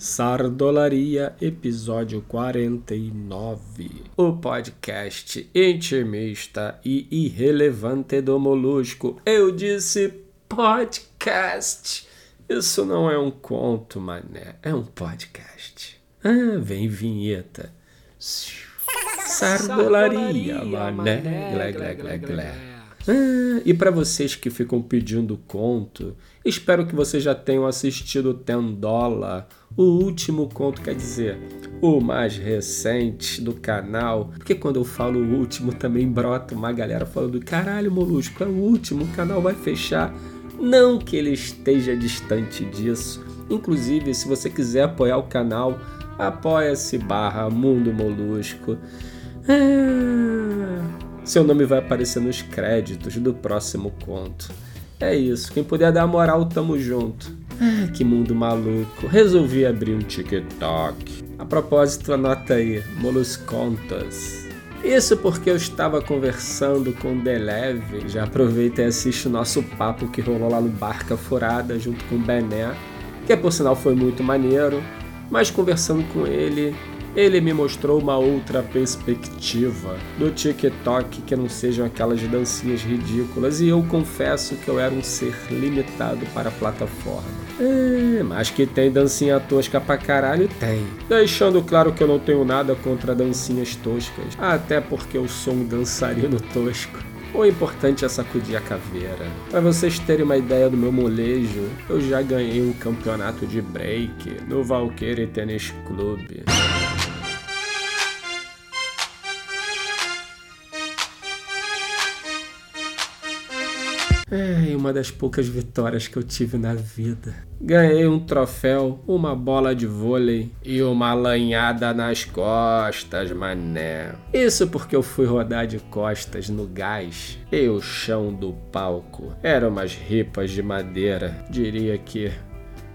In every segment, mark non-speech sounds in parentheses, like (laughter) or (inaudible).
Sardolaria, episódio 49. O podcast intimista e irrelevante do Molusco. Eu disse podcast. Isso não é um conto, mané. É um podcast. Ah, vem vinheta. Sardolaria, mané. Glé, glé, glé, glé. Ah, e para vocês que ficam pedindo conto, espero que vocês já tenham assistido Tendola, o último conto, quer dizer, o mais recente do canal. Porque quando eu falo o último, também brota uma galera falando: caralho, Molusco, é o último, o canal vai fechar. Não que ele esteja distante disso. Inclusive, se você quiser apoiar o canal, apoia-se barra Mundo Molusco. Ah, seu nome vai aparecer nos créditos do próximo conto. É isso, quem puder dar moral, tamo junto. Ah, que mundo maluco. Resolvi abrir um TikTok. A propósito, anota aí, Moluscontas. Isso porque eu estava conversando com o Deleve. Já aproveita e assiste o nosso papo que rolou lá no Barca Furada junto com o Bené, que por sinal foi muito maneiro. Mas conversando com ele, ele me mostrou uma outra perspectiva do TikTok que não sejam aquelas dancinhas ridículas e eu confesso que eu era um ser limitado para a plataforma. É, mas que tem dancinha tosca pra caralho, tem. Deixando claro que eu não tenho nada contra dancinhas toscas, até porque eu sou um dançarino tosco. O importante é sacudir a caveira. Para vocês terem uma ideia do meu molejo, eu já ganhei um campeonato de break no Valkyrie Tennis Club. É uma das poucas vitórias que eu tive na vida. Ganhei um troféu, uma bola de vôlei e uma lanhada nas costas, mané. Isso porque eu fui rodar de costas no gás e o chão do palco eram umas ripas de madeira, diria que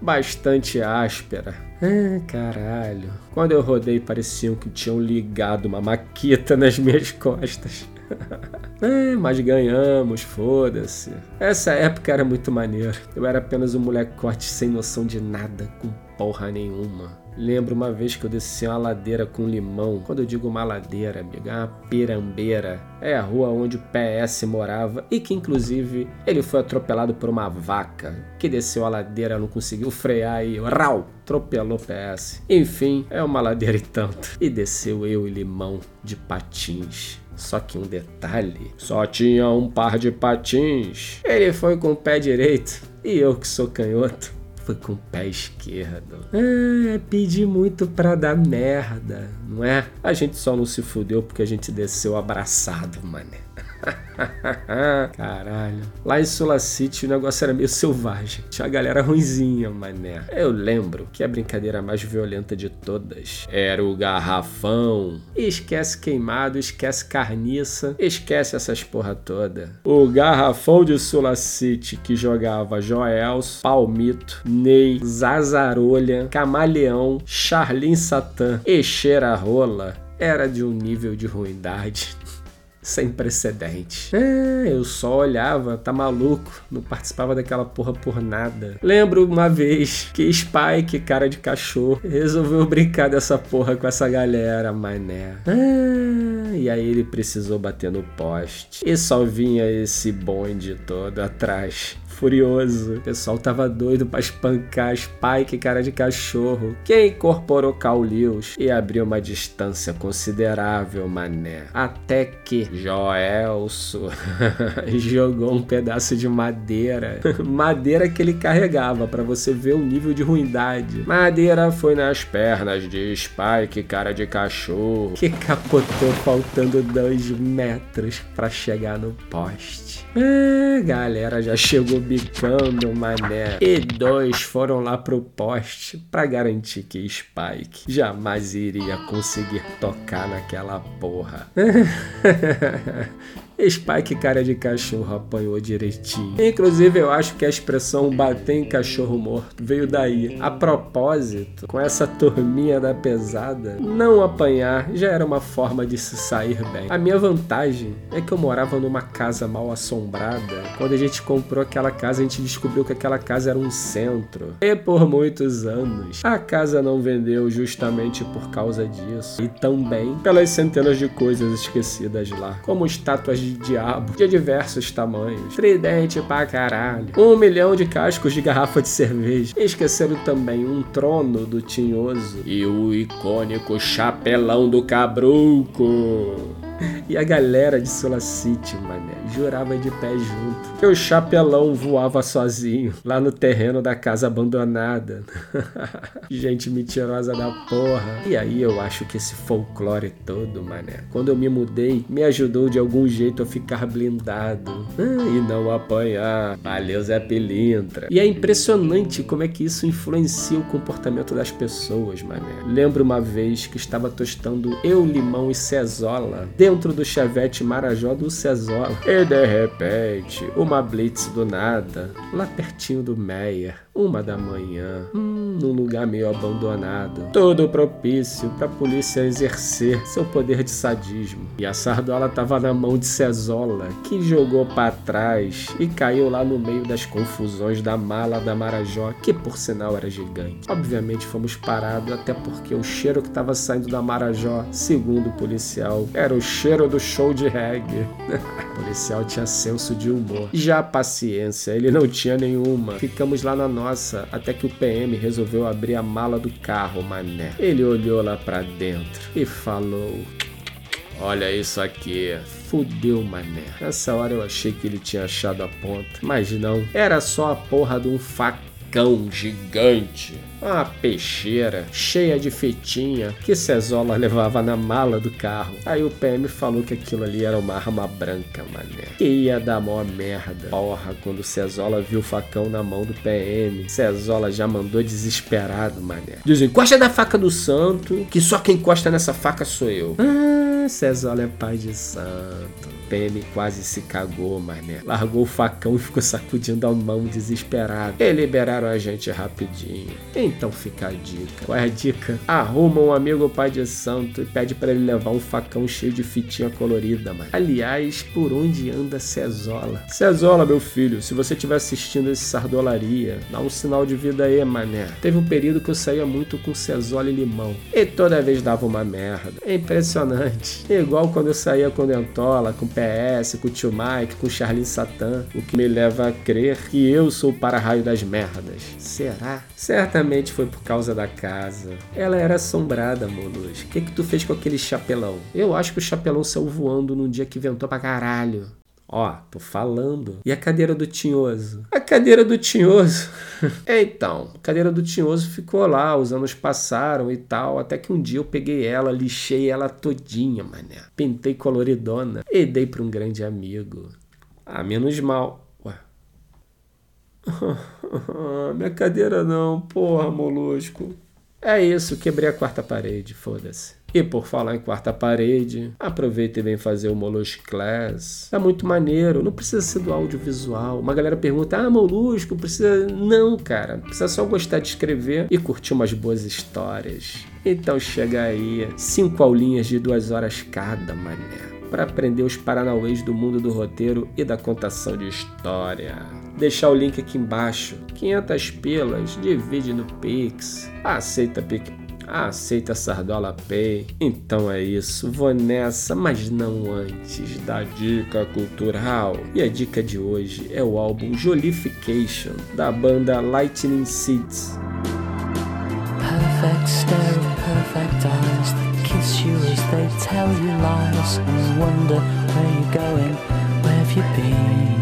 bastante áspera. Ah, caralho. Quando eu rodei, pareciam que tinham ligado uma maquita nas minhas costas. (laughs) é, mas ganhamos, foda-se. Essa época era muito maneiro. Eu era apenas um molecote sem noção de nada, com porra nenhuma. Lembro uma vez que eu desci uma ladeira com limão. Quando eu digo uma ladeira, amiga, é uma pirambeira. É a rua onde o PS morava e que, inclusive, ele foi atropelado por uma vaca que desceu a ladeira, não conseguiu frear e rau, atropelou o PS. Enfim, é uma ladeira e tanto. E desceu eu e limão de patins. Só que um detalhe: só tinha um par de patins. Ele foi com o pé direito e eu, que sou canhoto, fui com o pé esquerdo. Ah, pedi muito pra dar merda, não é? A gente só não se fudeu porque a gente desceu abraçado, mané. (laughs) Caralho. Lá em Sulacity o negócio era meio selvagem. Tinha a galera ruinzinha, mané. Eu lembro que a brincadeira mais violenta de todas era o garrafão. Esquece queimado, esquece carniça, esquece essas porra toda. O garrafão de Sulacity que jogava Joels, Palmito, Ney, Zazarolha, Camaleão, Charlin Satã e Cheira Rola era de um nível de ruindade (laughs) sem precedentes. É, eu só olhava, tá maluco, não participava daquela porra por nada. Lembro uma vez que Spike, cara de cachorro, resolveu brincar dessa porra com essa galera, mané. É, e aí ele precisou bater no poste. E só vinha esse bonde todo atrás furioso. O pessoal tava doido para espancar Spike, cara de cachorro, que incorporou Cal Lewis e abriu uma distância considerável, mané. Até que Joelso (laughs) jogou um pedaço de madeira. (laughs) madeira que ele carregava, para você ver o nível de ruindade. Madeira foi nas pernas de Spike, cara de cachorro, que capotou faltando dois metros para chegar no poste. É, galera já chegou bicando, mané. E dois foram lá pro poste para garantir que Spike jamais iria conseguir tocar naquela porra. (laughs) Spike cara de cachorro apanhou direitinho. Inclusive, eu acho que a expressão bater em cachorro morto veio daí. A propósito, com essa turminha da pesada, não apanhar já era uma forma de se sair bem. A minha vantagem é que eu morava numa casa mal assombrada. Quando a gente comprou aquela casa, a gente descobriu que aquela casa era um centro. E por muitos anos, a casa não vendeu justamente por causa disso. E também pelas centenas de coisas esquecidas lá, como estátuas de diabo de diversos tamanhos, tridente pra caralho, um milhão de cascos de garrafa de cerveja. Esqueceram também um trono do Tinhoso e o icônico chapelão do Cabruco. (laughs) E a galera de Solar City, mané, jurava de pé junto. Que o chapelão voava sozinho lá no terreno da casa abandonada. (laughs) Gente mentirosa da porra. E aí eu acho que esse folclore todo, mané, quando eu me mudei, me ajudou de algum jeito a ficar blindado. Ah, e não apanhar. Valeu, Zé Pilintra. E é impressionante como é que isso influencia o comportamento das pessoas, mané. Lembro uma vez que estava tostando eu, limão e cezola dentro do chevette Marajó do Cesola. E de repente, uma blitz do nada, lá pertinho do Meyer, uma da manhã, hum, num lugar meio abandonado. Tudo propício para a polícia exercer seu poder de sadismo. E a sardola tava na mão de Cezola, que jogou para trás e caiu lá no meio das confusões da mala da Marajó, que por sinal era gigante. Obviamente fomos parados, até porque o cheiro que estava saindo da Marajó, segundo o policial, era o cheiro do show de reggae. (laughs) o policial tinha senso de humor. Já a paciência, ele não tinha nenhuma. Ficamos lá na nossa, até que o PM resolveu abrir a mala do carro, mané. Ele olhou lá pra dentro e falou: Olha isso aqui. Fudeu, mané. Nessa hora eu achei que ele tinha achado a ponta. Mas não. Era só a porra de um facão gigante. Uma peixeira cheia de fitinha que Cezola levava na mala do carro. Aí o PM falou que aquilo ali era uma arma branca, mané. Que ia dar mó merda. Porra, quando Cezola viu o facão na mão do PM, Cezola já mandou desesperado, mané. Dizem, encosta da faca do santo, que só quem encosta nessa faca sou eu. Ah, Cezola é pai de santo. PM quase se cagou, mané. Largou o facão e ficou sacudindo a mão desesperado. E liberaram a gente rapidinho. Então fica a dica. Qual é a dica? Arruma um amigo pai de santo e pede para ele levar um facão cheio de fitinha colorida, mano. Aliás, por onde anda Cezola? Cezola, meu filho, se você estiver assistindo esse Sardolaria, dá um sinal de vida aí, mané. Teve um período que eu saía muito com Cezola e limão. E toda vez dava uma merda. É impressionante. Igual quando eu saía com Dentola, com PS, com o tio Mike, com o Charlene Satan, o que me leva a crer que eu sou o para-raio das merdas. Será? Certamente foi por causa da casa. Ela era assombrada, Molus. O que que tu fez com aquele chapelão? Eu acho que o chapelão saiu voando num dia que ventou pra caralho. Ó, tô falando. E a cadeira do Tinhoso? A cadeira do Tinhoso. (laughs) então, a cadeira do Tinhoso ficou lá, os anos passaram e tal, até que um dia eu peguei ela, lixei ela todinha, mané. Pintei coloridona e dei pra um grande amigo. Ah, menos mal. Ué. (laughs) Minha cadeira não, porra, molusco. É isso, quebrei a quarta parede, foda-se. E por falar em quarta parede, aproveita e vem fazer o Molusco Class. É muito maneiro, não precisa ser do audiovisual. Uma galera pergunta: ah, Molusco, precisa. Não, cara, precisa só gostar de escrever e curtir umas boas histórias. Então chega aí, cinco aulinhas de duas horas cada, mané para aprender os paranauês do mundo do roteiro e da contação de história. Deixar o link aqui embaixo. 500 pilas, divide no Pix. Aceita PicPay. Aceita Sardola Pay. Então é isso, vou nessa, mas não antes da dica cultural. E a dica de hoje é o álbum Jolification, da banda Lightning Seeds. Perfect stare, perfect eyes that kiss you as they tell you lies and wonder where you're going, where have you been?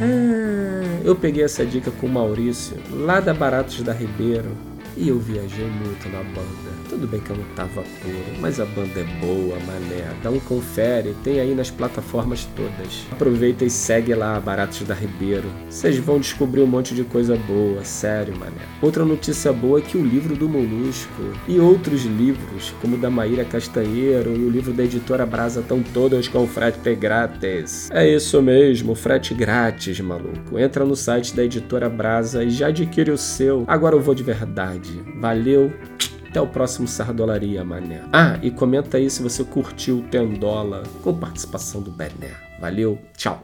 Ah, eu peguei essa dica com o Maurício, lá da Baratos da Ribeiro E eu viajei muito na banda. Tudo bem que eu não tava puro, mas a banda é boa, mané. Dá um confere, tem aí nas plataformas todas. Aproveita e segue lá, Baratos da Ribeiro. Vocês vão descobrir um monte de coisa boa, sério, mané. Outra notícia boa é que o livro do Molusco e outros livros, como o da Maíra Castanheiro e o livro da editora Brasa, estão todos com frete grátis. É isso mesmo, frete grátis, maluco. Entra no site da editora Brasa e já adquire o seu. Agora eu vou de verdade. Valeu. Até o próximo Sardolaria, mané. Ah, e comenta aí se você curtiu o Tendola com participação do Bené. Valeu, tchau.